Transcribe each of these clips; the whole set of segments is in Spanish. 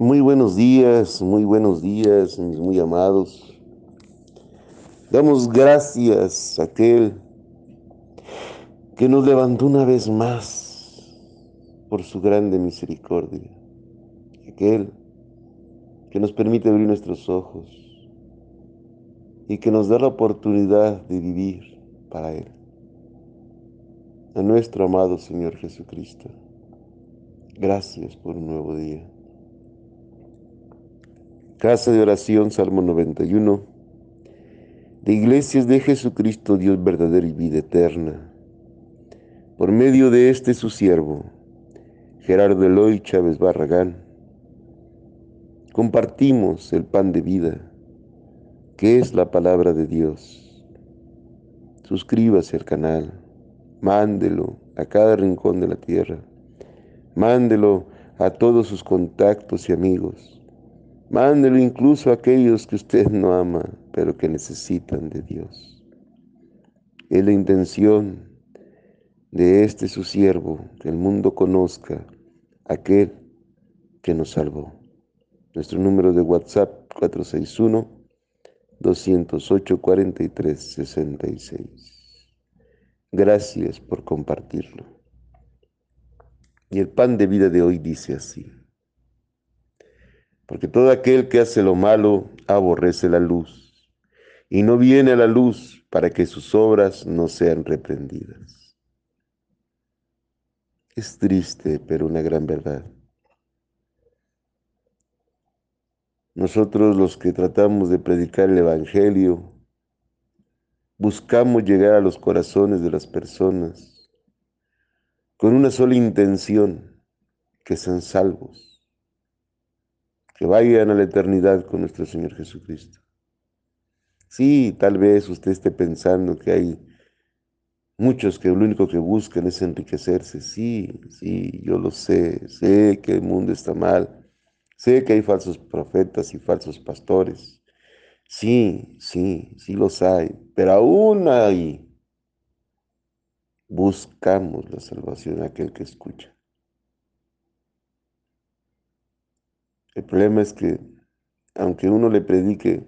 Muy buenos días, muy buenos días, mis muy amados. Damos gracias a aquel que nos levantó una vez más por su grande misericordia. Aquel que nos permite abrir nuestros ojos y que nos da la oportunidad de vivir para Él. A nuestro amado Señor Jesucristo. Gracias por un nuevo día. Casa de oración, Salmo 91. De iglesias de Jesucristo, Dios verdadero y vida eterna. Por medio de este su siervo, Gerardo Eloy Chávez Barragán, compartimos el pan de vida, que es la palabra de Dios. Suscríbase al canal, mándelo a cada rincón de la tierra Mándelo a todos sus contactos y amigos. Mándelo incluso a aquellos que usted no ama, pero que necesitan de Dios. Es la intención de este su siervo, que el mundo conozca aquel que nos salvó. Nuestro número de WhatsApp 461 208 43 66. Gracias por compartirlo. Y el pan de vida de hoy dice así. Porque todo aquel que hace lo malo aborrece la luz y no viene a la luz para que sus obras no sean reprendidas. Es triste, pero una gran verdad. Nosotros los que tratamos de predicar el Evangelio, buscamos llegar a los corazones de las personas con una sola intención, que sean salvos, que vayan a la eternidad con nuestro Señor Jesucristo. Sí, tal vez usted esté pensando que hay muchos que lo único que buscan es enriquecerse. Sí, sí, yo lo sé, sé que el mundo está mal, sé que hay falsos profetas y falsos pastores. Sí, sí, sí los hay, pero aún hay buscamos la salvación de aquel que escucha. El problema es que aunque uno le predique,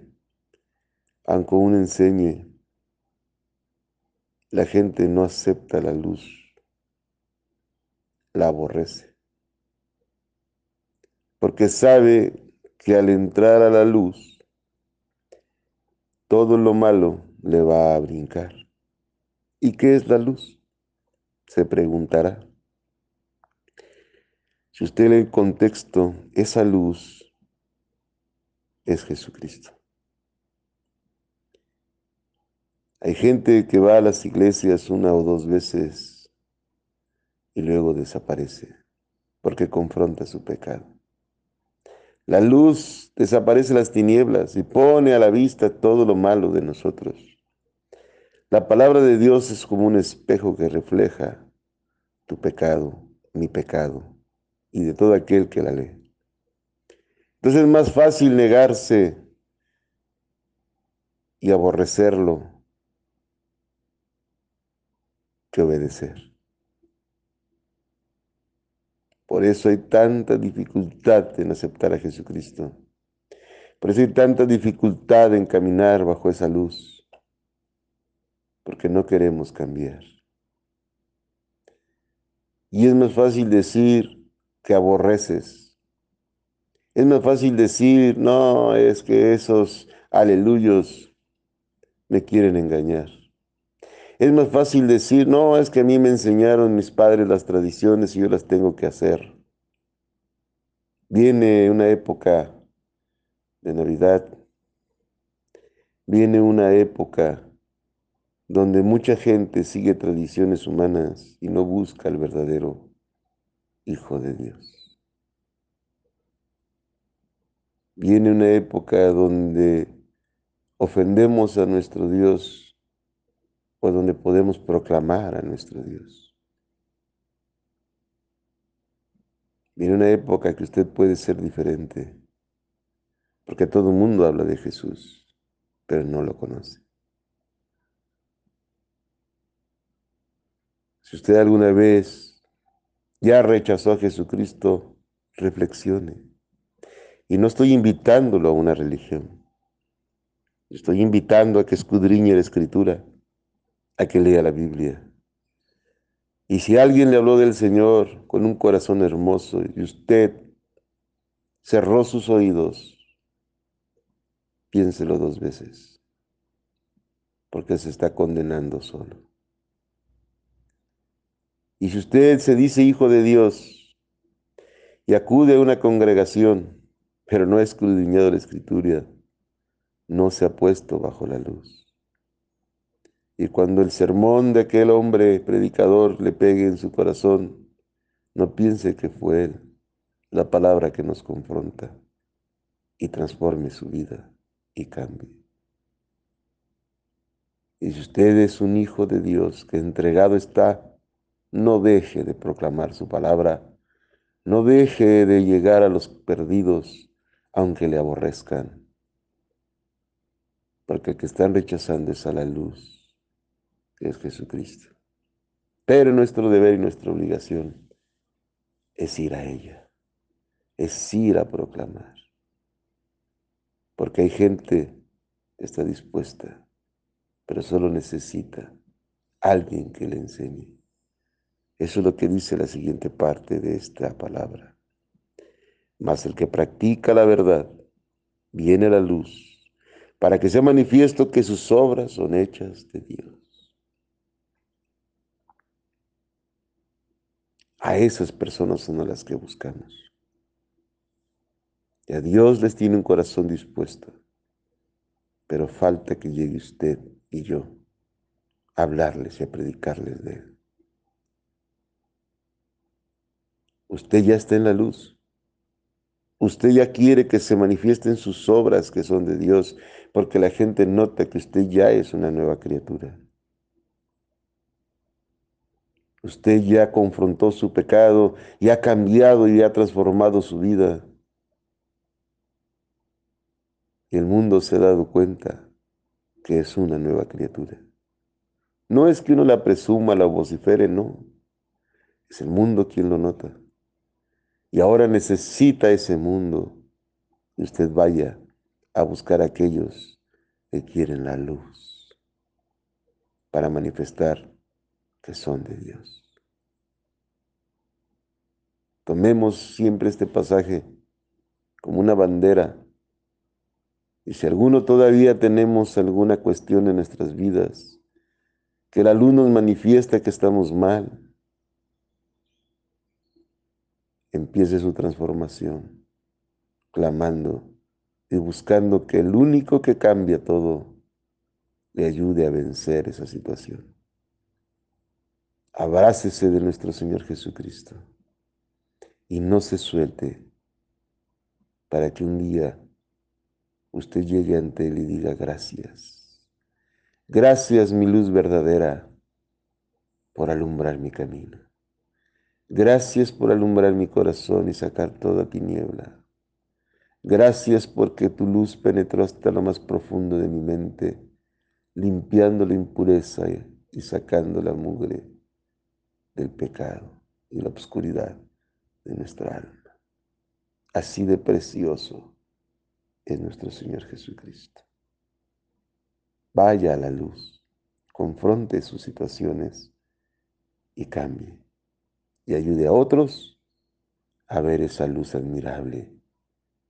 aunque uno enseñe, la gente no acepta la luz, la aborrece. Porque sabe que al entrar a la luz, todo lo malo le va a brincar. ¿Y qué es la luz? se preguntará. Si usted lee el contexto, esa luz es Jesucristo. Hay gente que va a las iglesias una o dos veces y luego desaparece porque confronta su pecado. La luz desaparece las tinieblas y pone a la vista todo lo malo de nosotros. La palabra de Dios es como un espejo que refleja tu pecado, mi pecado, y de todo aquel que la lee. Entonces es más fácil negarse y aborrecerlo que obedecer. Por eso hay tanta dificultad en aceptar a Jesucristo. Por eso hay tanta dificultad en caminar bajo esa luz porque no queremos cambiar. Y es más fácil decir que aborreces. Es más fácil decir, no, es que esos aleluyos me quieren engañar. Es más fácil decir, no, es que a mí me enseñaron mis padres las tradiciones y yo las tengo que hacer. Viene una época de Navidad, viene una época donde mucha gente sigue tradiciones humanas y no busca al verdadero Hijo de Dios. Viene una época donde ofendemos a nuestro Dios o donde podemos proclamar a nuestro Dios. Viene una época que usted puede ser diferente, porque todo el mundo habla de Jesús, pero no lo conoce. Si usted alguna vez ya rechazó a Jesucristo, reflexione. Y no estoy invitándolo a una religión. Estoy invitando a que escudriñe la escritura, a que lea la Biblia. Y si alguien le habló del Señor con un corazón hermoso y usted cerró sus oídos, piénselo dos veces, porque se está condenando solo. Y si usted se dice hijo de Dios y acude a una congregación, pero no ha escudriñado la escritura, no se ha puesto bajo la luz. Y cuando el sermón de aquel hombre predicador le pegue en su corazón, no piense que fue él la palabra que nos confronta y transforme su vida y cambie. Y si usted es un hijo de Dios que entregado está, no deje de proclamar su palabra, no deje de llegar a los perdidos, aunque le aborrezcan, porque el que están rechazando es a la luz, que es Jesucristo. Pero nuestro deber y nuestra obligación es ir a ella, es ir a proclamar, porque hay gente que está dispuesta, pero solo necesita alguien que le enseñe. Eso es lo que dice la siguiente parte de esta palabra. Mas el que practica la verdad viene a la luz para que sea manifiesto que sus obras son hechas de Dios. A esas personas son las que buscamos. Y a Dios les tiene un corazón dispuesto, pero falta que llegue usted y yo a hablarles y a predicarles de Él. Usted ya está en la luz. Usted ya quiere que se manifiesten sus obras que son de Dios, porque la gente nota que usted ya es una nueva criatura. Usted ya confrontó su pecado y ha cambiado y ha transformado su vida. Y el mundo se ha dado cuenta que es una nueva criatura. No es que uno la presuma, la vocifere, no. Es el mundo quien lo nota. Y ahora necesita ese mundo y usted vaya a buscar a aquellos que quieren la luz para manifestar que son de Dios. Tomemos siempre este pasaje como una bandera y si alguno todavía tenemos alguna cuestión en nuestras vidas, que la luz nos manifiesta que estamos mal, empiece su transformación, clamando y buscando que el único que cambia todo le ayude a vencer esa situación. Abrácese de nuestro Señor Jesucristo y no se suelte para que un día usted llegue ante Él y diga gracias. Gracias, mi luz verdadera, por alumbrar mi camino. Gracias por alumbrar mi corazón y sacar toda tiniebla. Gracias porque tu luz penetró hasta lo más profundo de mi mente, limpiando la impureza y sacando la mugre del pecado y la oscuridad de nuestra alma. Así de precioso es nuestro Señor Jesucristo. Vaya a la luz, confronte sus situaciones y cambie y ayude a otros a ver esa luz admirable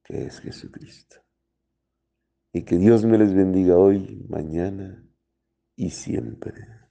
que es Jesucristo. Y que Dios me les bendiga hoy, mañana y siempre.